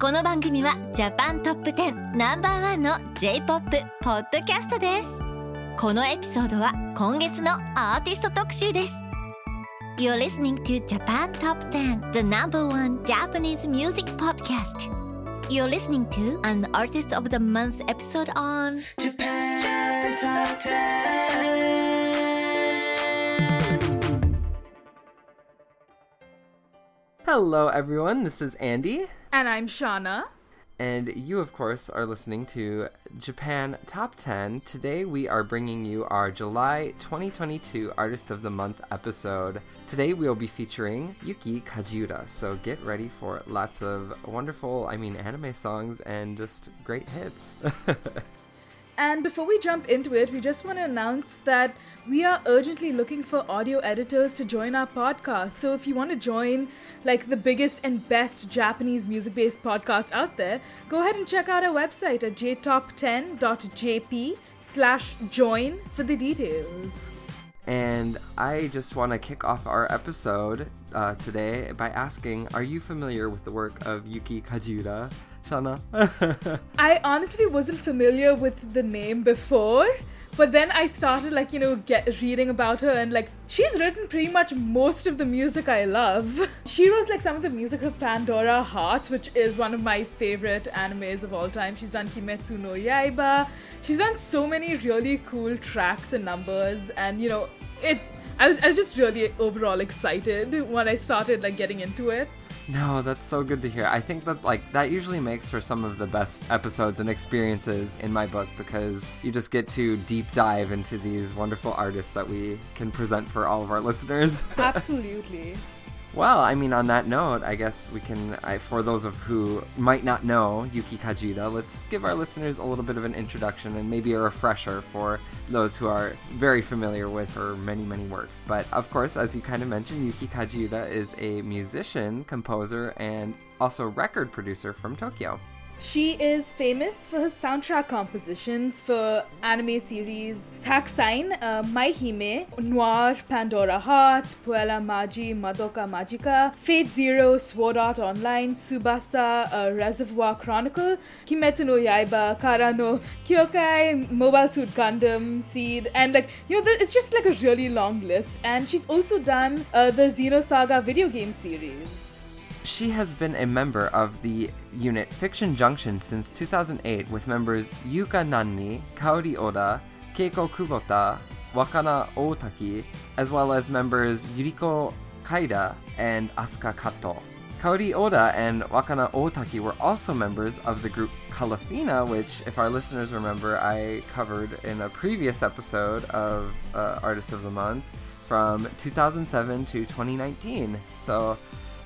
この番組はジャパントップ10ナンバーワンの J-POP ポッドキャストですこのエピソードは今月のアーティスト特集です You're listening to Japan Top 10 the number one Japanese music podcast You're listening to an Artist of the Month episode on Japan Top 10. Hello, everyone. This is Andy, And I'm Shauna. and you, of course, are listening to Japan Top 10. Today, we are bringing you our July 2022 Artist of the Month episode. Today, we'll be featuring Yuki Kajiura, so get ready for lots of wonderful, I mean, anime songs and just great hits. And before we jump into it, we just want to announce that we are urgently looking for audio editors to join our podcast. So if you want to join like the biggest and best Japanese music based podcast out there, go ahead and check out our website at jtop10.jp slash join for the details. And I just want to kick off our episode uh, today by asking Are you familiar with the work of Yuki Kajiura? Shauna? I honestly wasn't familiar with the name before, but then I started like you know get reading about her and like she's written pretty much most of the music I love. She wrote like some of the music of Pandora Hearts, which is one of my favorite animes of all time. She's done Kimetsu no Yaiba. She's done so many really cool tracks and numbers, and you know it. I was, I was just really overall excited when I started like getting into it. No, that's so good to hear. I think that like that usually makes for some of the best episodes and experiences in my book because you just get to deep dive into these wonderful artists that we can present for all of our listeners. Absolutely. Well, I mean, on that note, I guess we can. I, for those of who might not know Yuki Kajiura, let's give our listeners a little bit of an introduction and maybe a refresher for those who are very familiar with her many, many works. But of course, as you kind of mentioned, Yuki Kajiura is a musician, composer, and also record producer from Tokyo. She is famous for her soundtrack compositions for anime series Hakusain, uh, My Hime, Noir, Pandora Heart, Puella Magi, Madoka Magica, Fate Zero, Sword Art Online, Tsubasa, uh, Reservoir Chronicle, Kimetsu no Yaiba, Kara no Kyokai, Mobile Suit Gundam, Seed, and like, you know, it's just like a really long list. And she's also done uh, the Xenosaga video game series. She has been a member of the unit Fiction Junction since 2008 with members Yuka Nanri, Kaori Oda, Keiko Kubota, Wakana Otaki, as well as members Yuriko Kaida and Asuka Kato. Kaori Oda and Wakana Otaki were also members of the group Kalafina, which, if our listeners remember, I covered in a previous episode of uh, Artist of the Month from 2007 to 2019. So,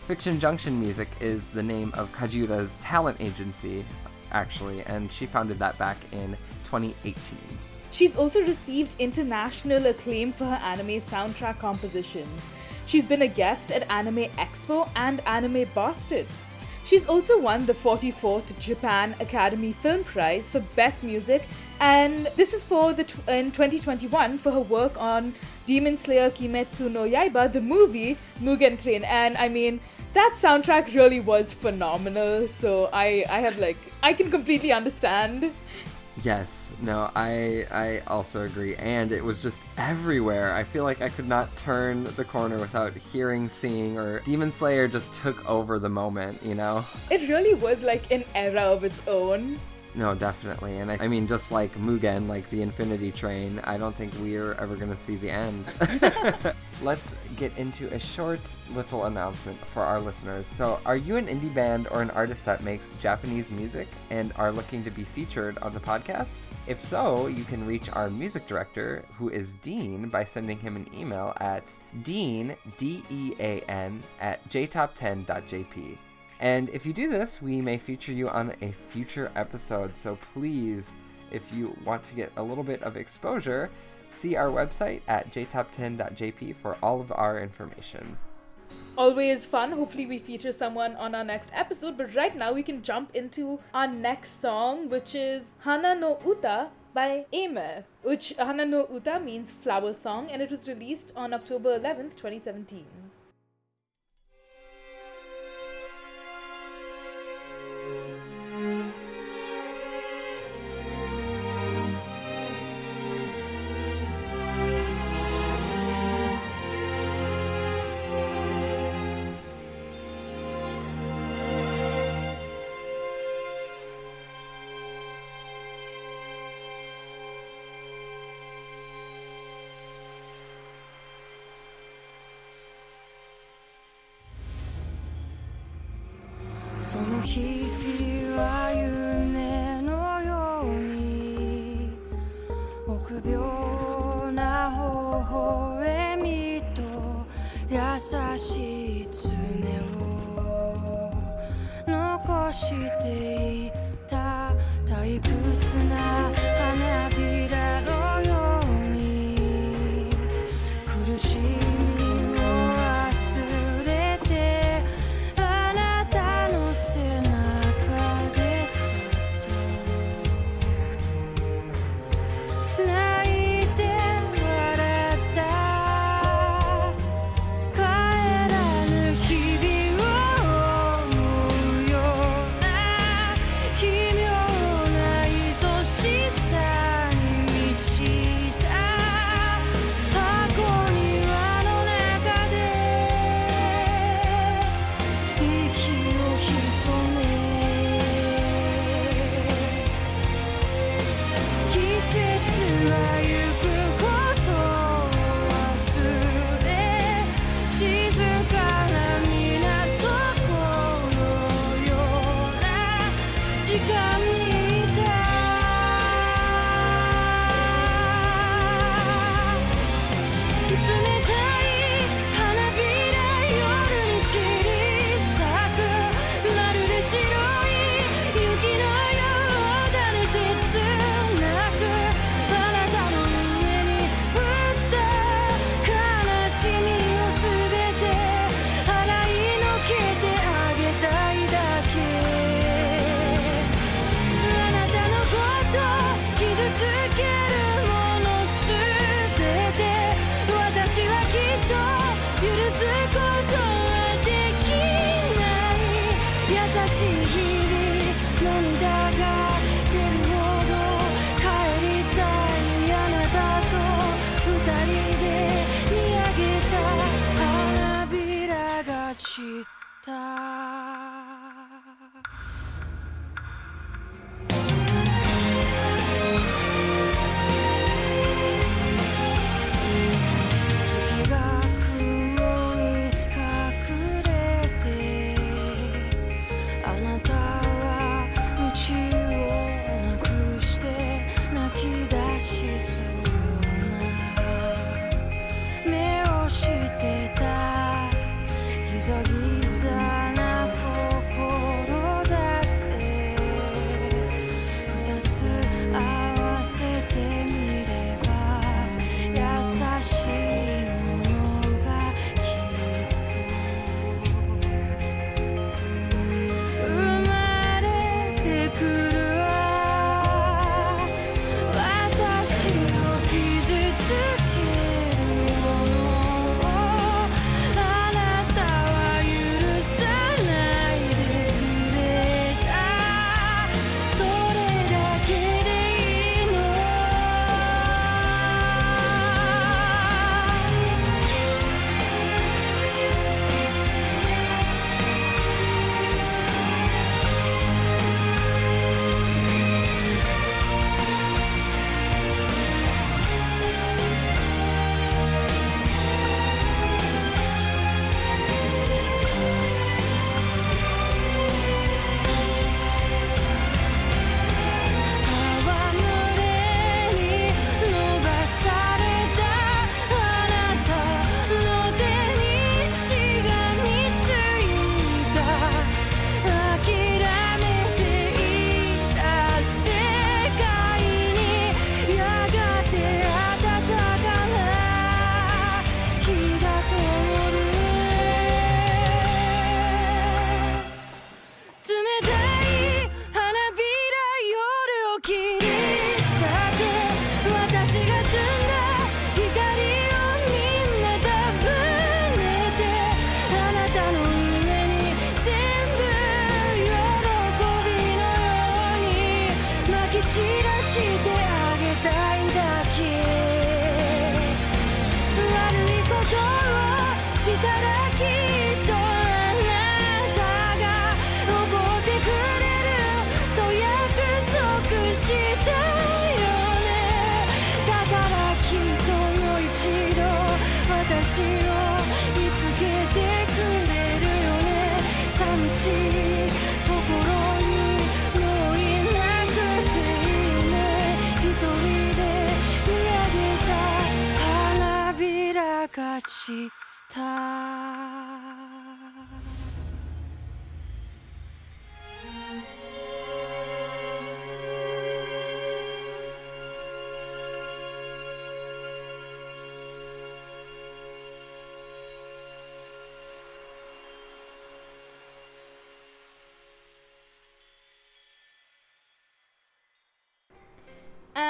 Fiction Junction Music is the name of Kajiura's talent agency, actually, and she founded that back in 2018. She's also received international acclaim for her anime soundtrack compositions. She's been a guest at Anime Expo and Anime Boston. She's also won the 44th Japan Academy Film Prize for Best Music, and this is for the tw- in 2021 for her work on Demon Slayer Kimetsu no Yaiba, the movie Mugen Train. And I mean, that soundtrack really was phenomenal. So I I have like I can completely understand. Yes, no, I I also agree, and it was just everywhere. I feel like I could not turn the corner without hearing, seeing, or Demon Slayer just took over the moment. You know? It really was like an era of its own. No, definitely, and I, I mean, just like Mugen, like the Infinity Train, I don't think we are ever gonna see the end. Let's get into a short little announcement for our listeners. So, are you an indie band or an artist that makes Japanese music and are looking to be featured on the podcast? If so, you can reach our music director, who is Dean, by sending him an email at dean, D E A N, at jtop10.jp. And if you do this, we may feature you on a future episode. So please, if you want to get a little bit of exposure, see our website at jtop10.jp for all of our information. Always fun. Hopefully, we feature someone on our next episode. But right now, we can jump into our next song, which is Hana no Uta by Aimer, which Hana no Uta means flower song, and it was released on October 11th, 2017.「をしていた退屈な花びら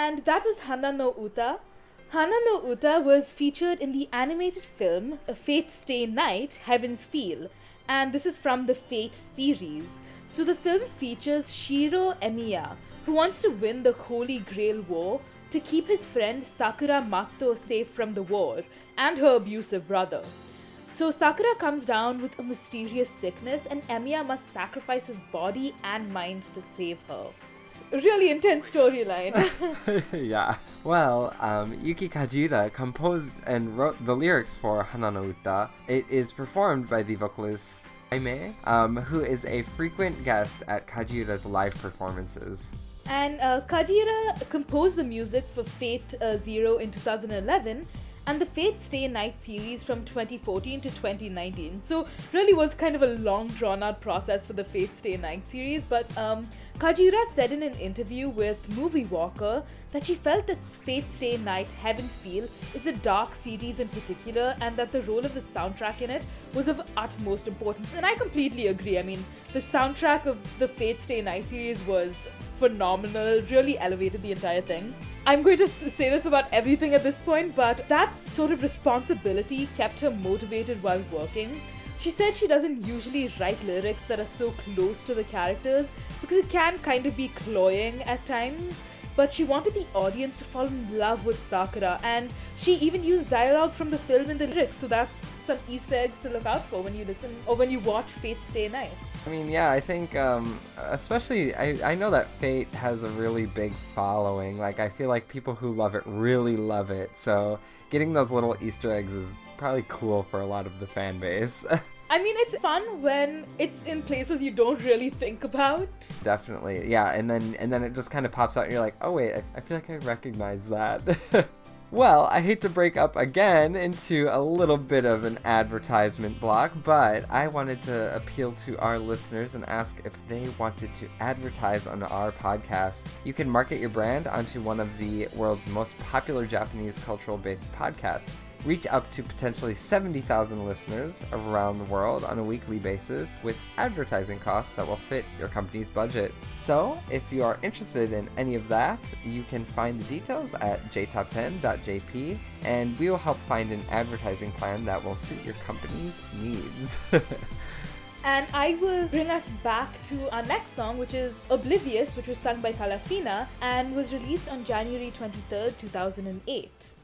And that was Hana no Uta. Hana no Uta was featured in the animated film Fate Stay Night, Heaven's Feel, and this is from the Fate series. So the film features Shiro Emiya, who wants to win the Holy Grail War to keep his friend Sakura Matou safe from the war and her abusive brother. So Sakura comes down with a mysterious sickness, and Emiya must sacrifice his body and mind to save her. Really intense storyline. yeah. Well, um, Yuki Kajiura composed and wrote the lyrics for Hana no Uta. It is performed by the vocalist Aimer, um, who is a frequent guest at Kajiura's live performances. and uh, Kajiura composed the music for Fate uh, Zero in 2011 and the Fate Stay Night series from 2014 to 2019. So, really was kind of a long drawn out process for the Fate Stay Night series. But um, Kajiura said in an interview with Movie Walker that she felt that Fate Stay Night Heaven's Feel is a dark series in particular, and that the role of the soundtrack in it was of utmost importance. And I completely agree. I mean, the soundtrack of the Fate Stay Night series was phenomenal, really elevated the entire thing. I'm going to say this about everything at this point, but that sort of responsibility kept her motivated while working. She said she doesn't usually write lyrics that are so close to the characters because it can kind of be cloying at times. But she wanted the audience to fall in love with Sakura, and she even used dialogue from the film in the lyrics, so that's some Easter eggs to look out for when you listen or when you watch Fate Stay Night. I mean, yeah, I think, um, especially, I, I know that Fate has a really big following. Like, I feel like people who love it really love it. So, getting those little Easter eggs is probably cool for a lot of the fan base. I mean, it's fun when it's in places you don't really think about. Definitely, yeah. And then and then it just kind of pops out, and you're like, oh wait, I, I feel like I recognize that. well, I hate to break up again into a little bit of an advertisement block, but I wanted to appeal to our listeners and ask if they wanted to advertise on our podcast. You can market your brand onto one of the world's most popular Japanese cultural-based podcasts reach up to potentially 70,000 listeners around the world on a weekly basis with advertising costs that will fit your company's budget. So, if you are interested in any of that, you can find the details at jtop10.jp and we will help find an advertising plan that will suit your company's needs. And I will bring us back to our next song, which is Oblivious, which was sung by Kalafina and was released on January 23rd, 2008.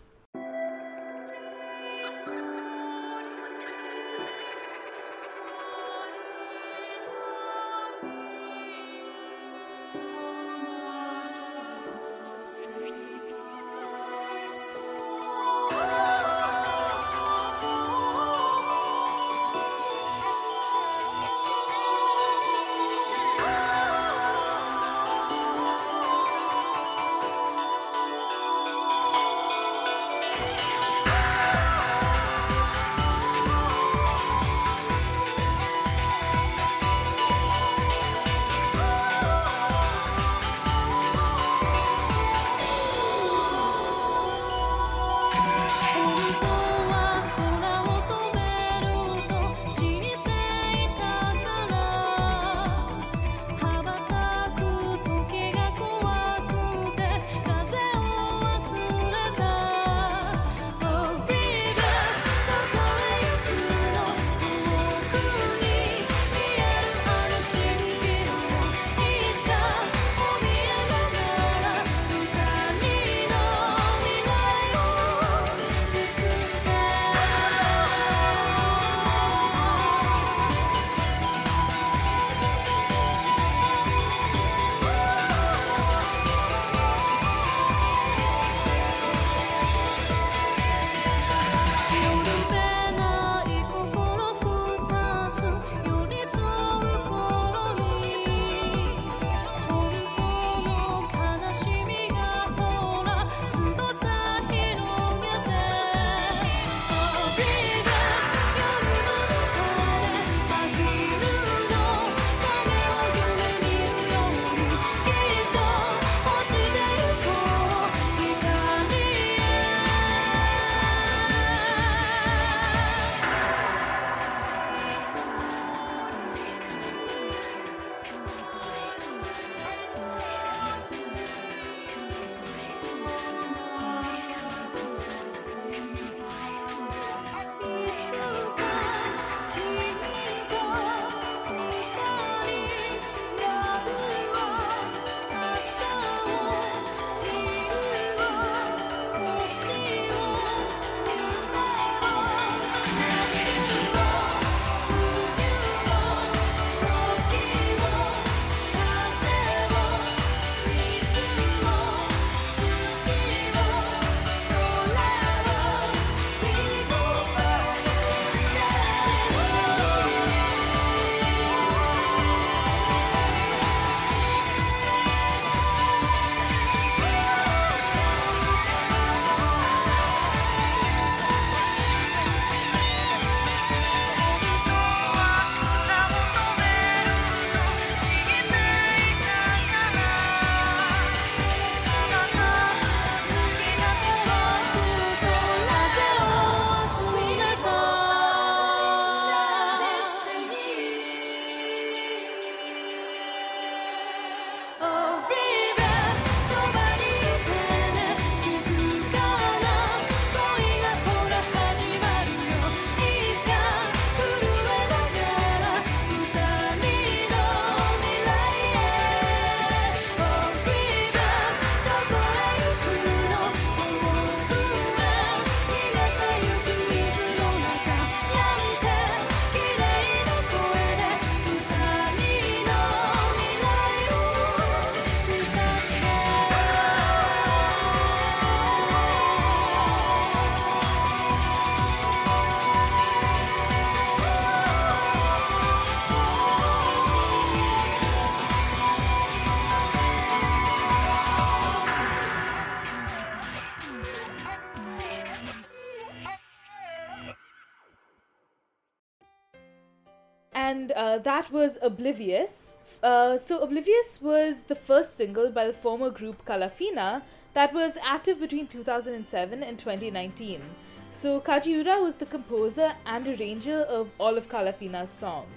That was Oblivious. Uh, so, Oblivious was the first single by the former group Kalafina that was active between 2007 and 2019. So, Kajiura was the composer and arranger of all of Kalafina's songs.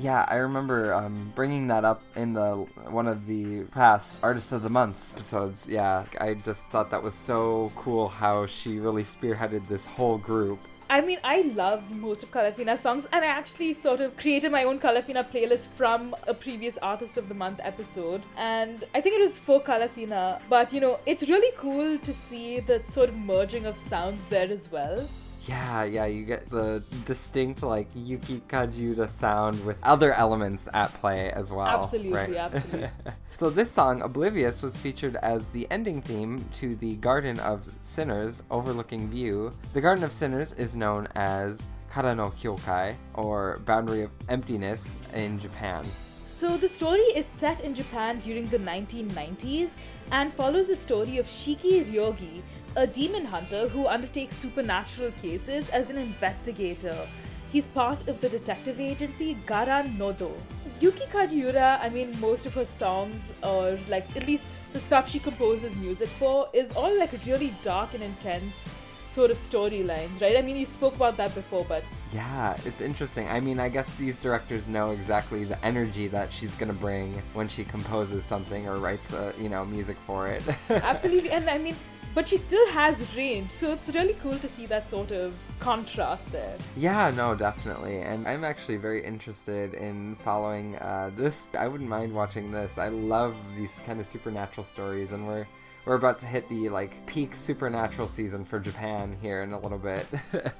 Yeah, I remember um, bringing that up in the one of the past Artist of the Month episodes. Yeah, I just thought that was so cool how she really spearheaded this whole group. I mean, I love most of Kalafina's songs, and I actually sort of created my own Kalafina playlist from a previous Artist of the Month episode. And I think it was for Kalafina, but you know, it's really cool to see the sort of merging of sounds there as well. Yeah, yeah, you get the distinct like Yuki Kajiura sound with other elements at play as well. Absolutely, right? absolutely. so this song, Oblivious, was featured as the ending theme to the Garden of Sinners overlooking view. The Garden of Sinners is known as Kara no Kyokai, or Boundary of Emptiness in Japan. So the story is set in Japan during the 1990s and follows the story of Shiki Ryogi, a demon hunter who undertakes supernatural cases as an investigator. He's part of the detective agency Garan Nodo. Yuki Kajiura, I mean, most of her songs, or like at least the stuff she composes music for, is all like really dark and intense sort of storylines, right? I mean, you spoke about that before, but Yeah, it's interesting. I mean, I guess these directors know exactly the energy that she's gonna bring when she composes something or writes, a, you know, music for it. absolutely, and I mean, but she still has range, so it's really cool to see that sort of contrast there. Yeah, no, definitely. And I'm actually very interested in following uh, this. I wouldn't mind watching this. I love these kind of supernatural stories, and we're we're about to hit the like peak supernatural season for Japan here in a little bit.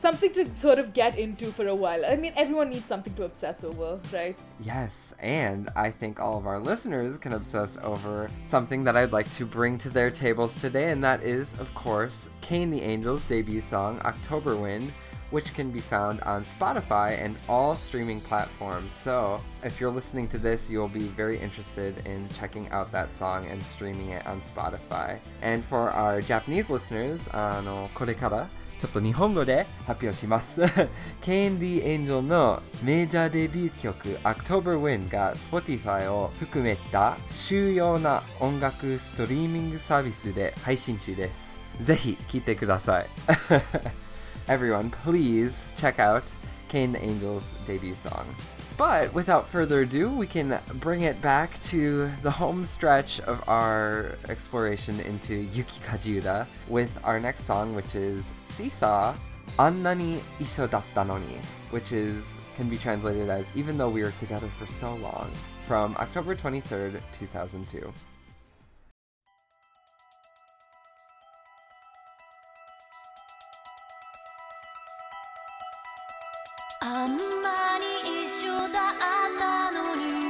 something to sort of get into for a while. I mean, everyone needs something to obsess over, right? Yes, and I think all of our listeners can obsess over something that I'd like to bring to their tables today, and that is, of course, Candy Angel's debut song, October Wind. Which can be found on Spotify and all streaming platforms. So, if you're listening to this, you'll be very interested in checking out that song and streaming it on Spotify. And for our Japanese listeners, あの、これからちょっと日本語で発表します。Candy Angel のメジャーデビュー曲 October Wind が Spotify を含めた主要な音楽ストリーミングサービスで配信中です。ぜひ聴いてください。Everyone, please check out Candy Angel's debut song. But without further ado, we can bring it back to the home stretch of our exploration into Yuki Kajiura with our next song, which is Seesaw, Annani Isho datta noni, which is can be translated as Even though we were together for so long, from October 23rd, 2002. あんなに一緒だったのに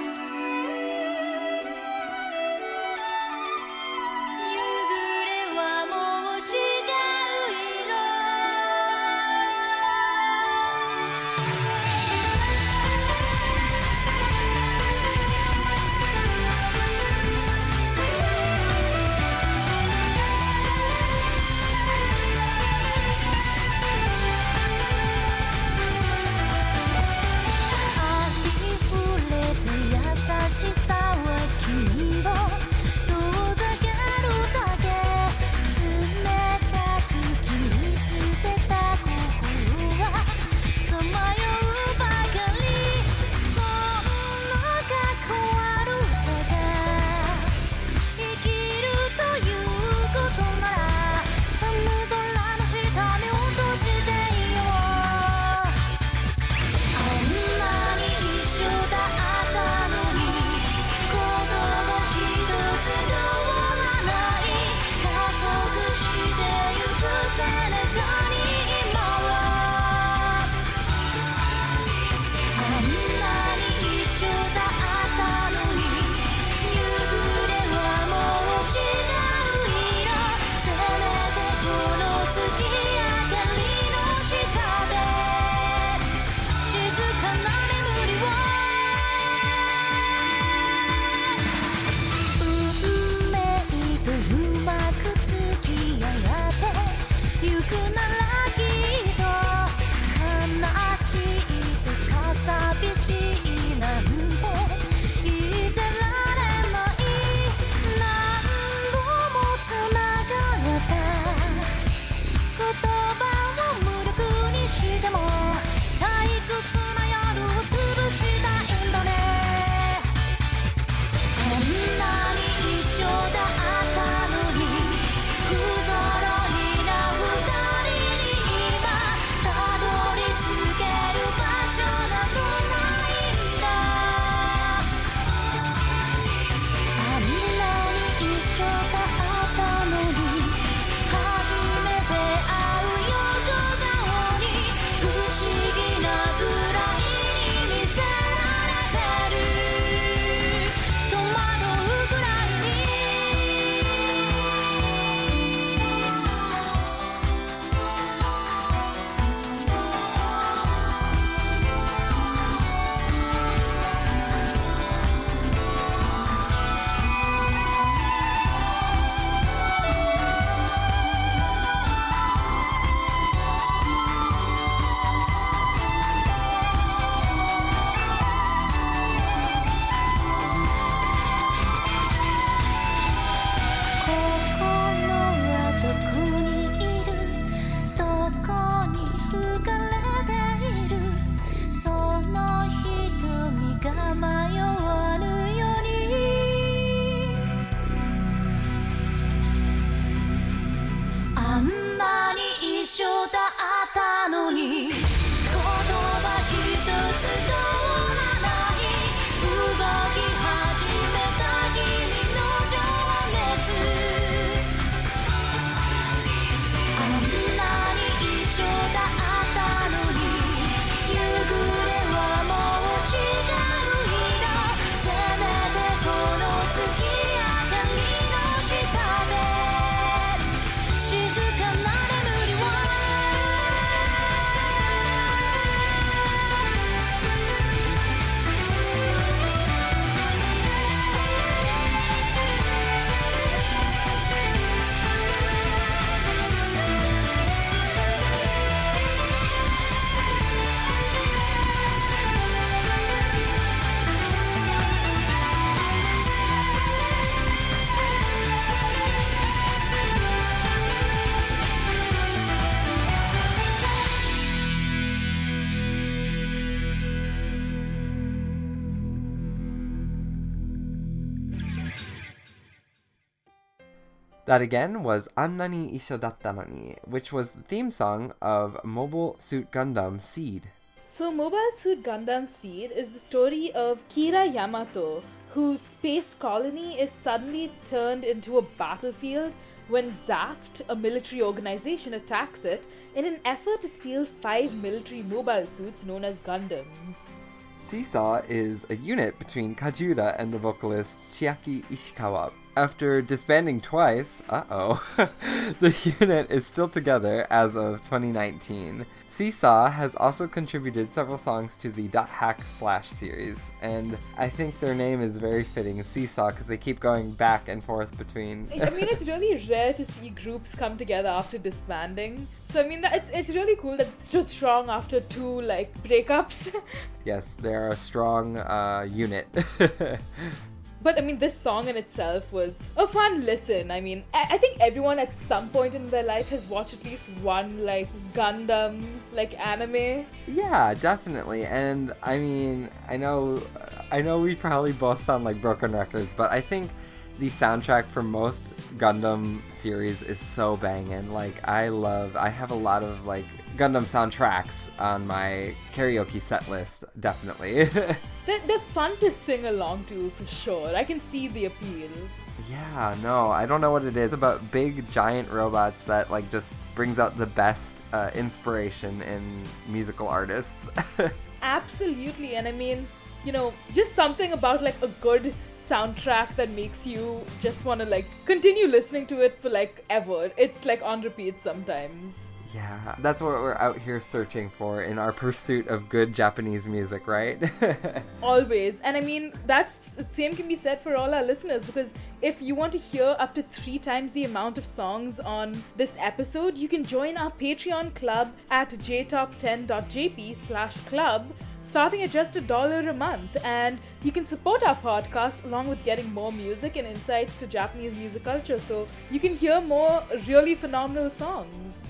That again was Annani Isho Datta no ni, which was the theme song of Mobile Suit Gundam Seed. So, Mobile Suit Gundam Seed is the story of Kira Yamato, whose space colony is suddenly turned into a battlefield when Zaft, a military organization, attacks it in an effort to steal five military mobile suits known as Gundams. Seesaw is a unit between Kajiura and the vocalist Chiaki Ishikawa. After disbanding twice, uh oh, the unit is still together as of 2019. Seesaw has also contributed several songs to the Dot Hack Slash series, and I think their name is very fitting, Seesaw, because they keep going back and forth between. I mean, it's really rare to see groups come together after disbanding. So I mean, that it's it's really cool that it stood strong after two like breakups. yes, they're a strong uh, unit. But I mean, this song in itself was a fun listen. I mean, I, I think everyone at some point in their life has watched at least one like Gundam like anime. Yeah, definitely. And I mean, I know, I know we probably both sound like broken records, but I think the soundtrack for most Gundam series is so banging. Like, I love. I have a lot of like Gundam soundtracks on my karaoke set list. Definitely. They're, they're fun to sing along to for sure. I can see the appeal. Yeah, no, I don't know what it is about big giant robots that like just brings out the best uh, inspiration in musical artists. Absolutely, and I mean, you know, just something about like a good soundtrack that makes you just want to like continue listening to it for like ever. It's like on repeat sometimes. Yeah, that's what we're out here searching for in our pursuit of good Japanese music, right? Always. And I mean, that's same can be said for all our listeners because if you want to hear up to three times the amount of songs on this episode, you can join our Patreon club at jtop10.jp slash club starting at just a dollar a month and you can support our podcast along with getting more music and insights to Japanese music culture so you can hear more really phenomenal songs.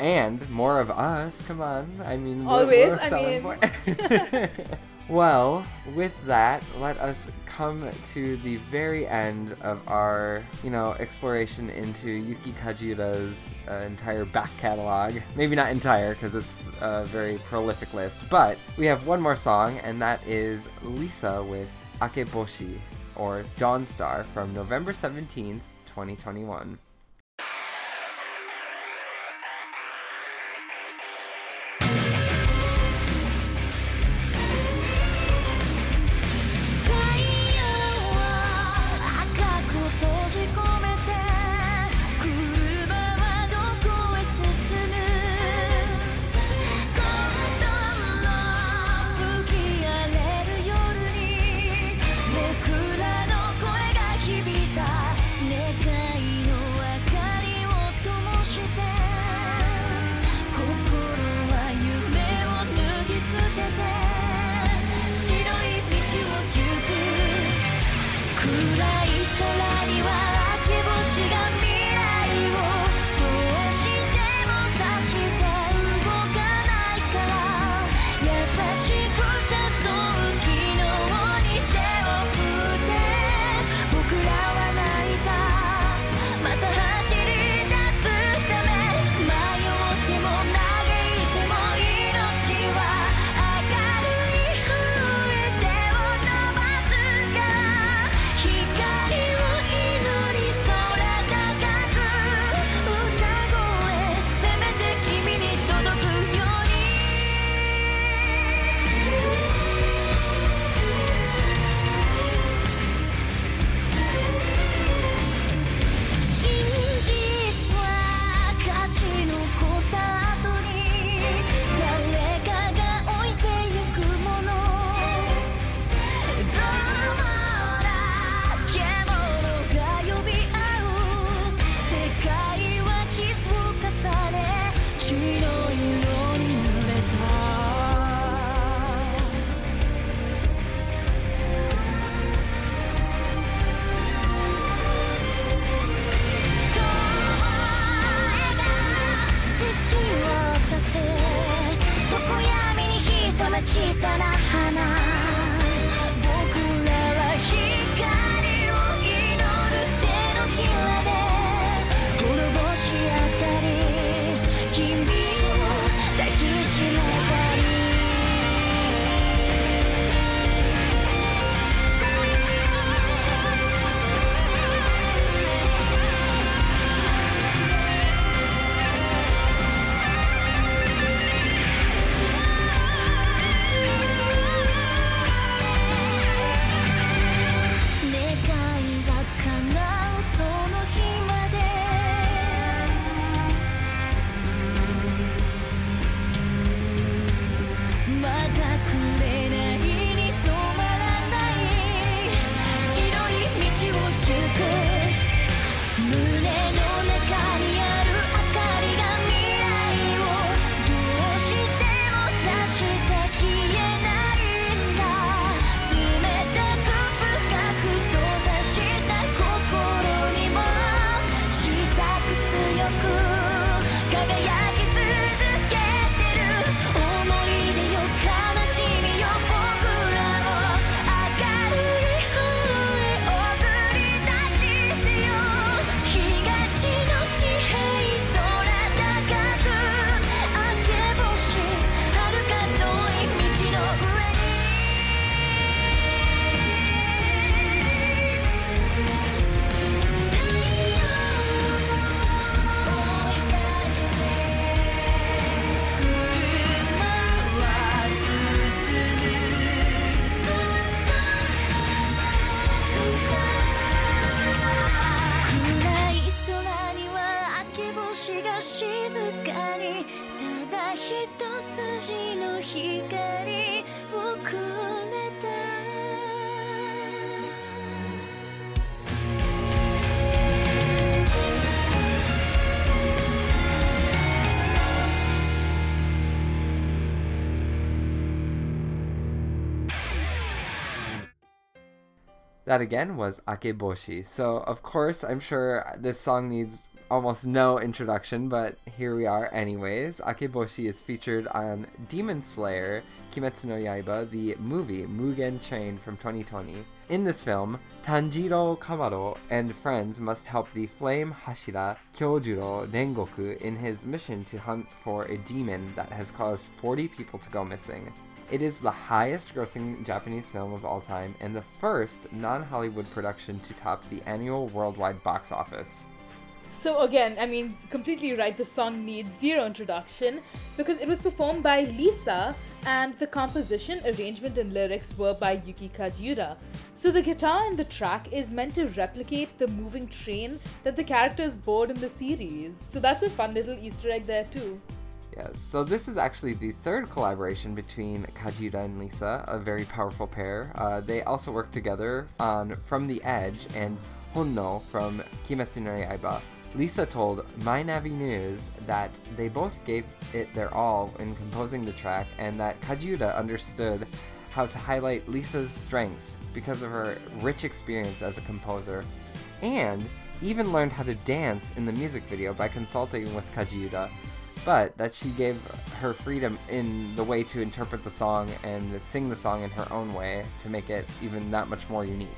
And more of us. Come on, I mean, we're- Always, we're I mean- well, with that, let us come to the very end of our, you know, exploration into Yuki Kajiura's uh, entire back catalog. Maybe not entire, because it's a very prolific list, but we have one more song, and that is Lisa with Akeboshi, or Dawn Star, from November 17th, 2021. That again was Akeboshi. So, of course, I'm sure this song needs almost no introduction, but here we are anyways. Akeboshi is featured on Demon Slayer Kimetsu no Yaiba, the movie Mugen Train from 2020. In this film, Tanjiro Kamado and friends must help the flame Hashira Kyojuro Rengoku in his mission to hunt for a demon that has caused 40 people to go missing. It is the highest grossing Japanese film of all time and the first non Hollywood production to top the annual worldwide box office. So again, I mean, completely right. The song needs zero introduction because it was performed by Lisa, and the composition, arrangement, and lyrics were by Yuki Kajiura. So the guitar in the track is meant to replicate the moving train that the characters board in the series. So that's a fun little Easter egg there too. Yes, so this is actually the third collaboration between Kajiura and Lisa, a very powerful pair. Uh, they also work together on From the Edge and Honno from Kimetsu no Yaiba. Lisa told Mynavi News that they both gave it their all in composing the track and that Kajiura understood how to highlight Lisa's strengths because of her rich experience as a composer, and even learned how to dance in the music video by consulting with Kajiura, but that she gave her freedom in the way to interpret the song and sing the song in her own way to make it even that much more unique.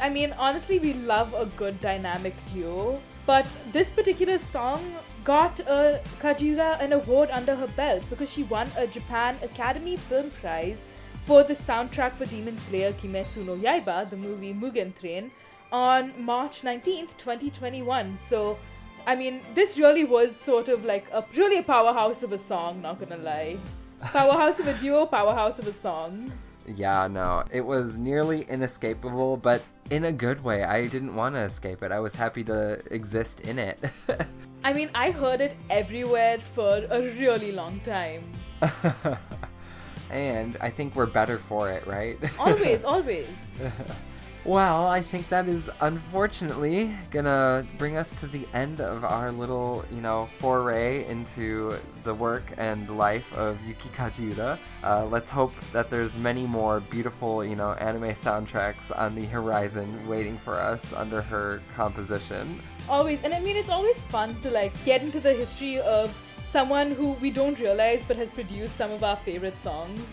I mean, honestly, we love a good dynamic duo, but this particular song got a Kajiura an award under her belt because she won a Japan Academy Film Prize for the soundtrack for Demon Slayer Kimetsu no Yaiba, the movie Mugen Train, on March 19th, 2021. So, I mean, this really was sort of like a really a powerhouse of a song, not gonna lie. Powerhouse of a duo, powerhouse of a song. Yeah, no, it was nearly inescapable, but in a good way. I didn't want to escape it. I was happy to exist in it. I mean, I heard it everywhere for a really long time. and I think we're better for it, right? Always, always. Well, I think that is unfortunately gonna bring us to the end of our little, you know, foray into the work and life of Yuki Kajiura. Uh, let's hope that there's many more beautiful, you know, anime soundtracks on the horizon waiting for us under her composition. Always. And I mean, it's always fun to like get into the history of someone who we don't realize but has produced some of our favorite songs.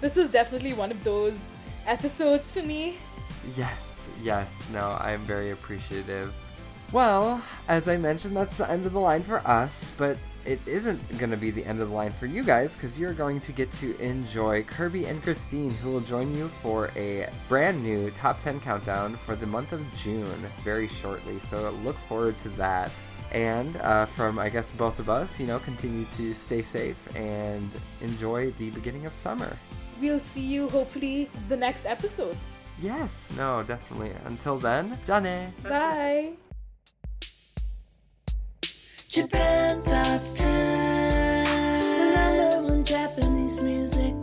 This was definitely one of those episodes for me. Yes, yes, no, I'm very appreciative. Well, as I mentioned, that's the end of the line for us, but it isn't going to be the end of the line for you guys because you're going to get to enjoy Kirby and Christine, who will join you for a brand new top 10 countdown for the month of June very shortly. So look forward to that. And uh, from, I guess, both of us, you know, continue to stay safe and enjoy the beginning of summer. We'll see you hopefully the next episode. Yes, no, definitely. Until then, Johnny. Bye. Japan Top 10. The number one Japanese music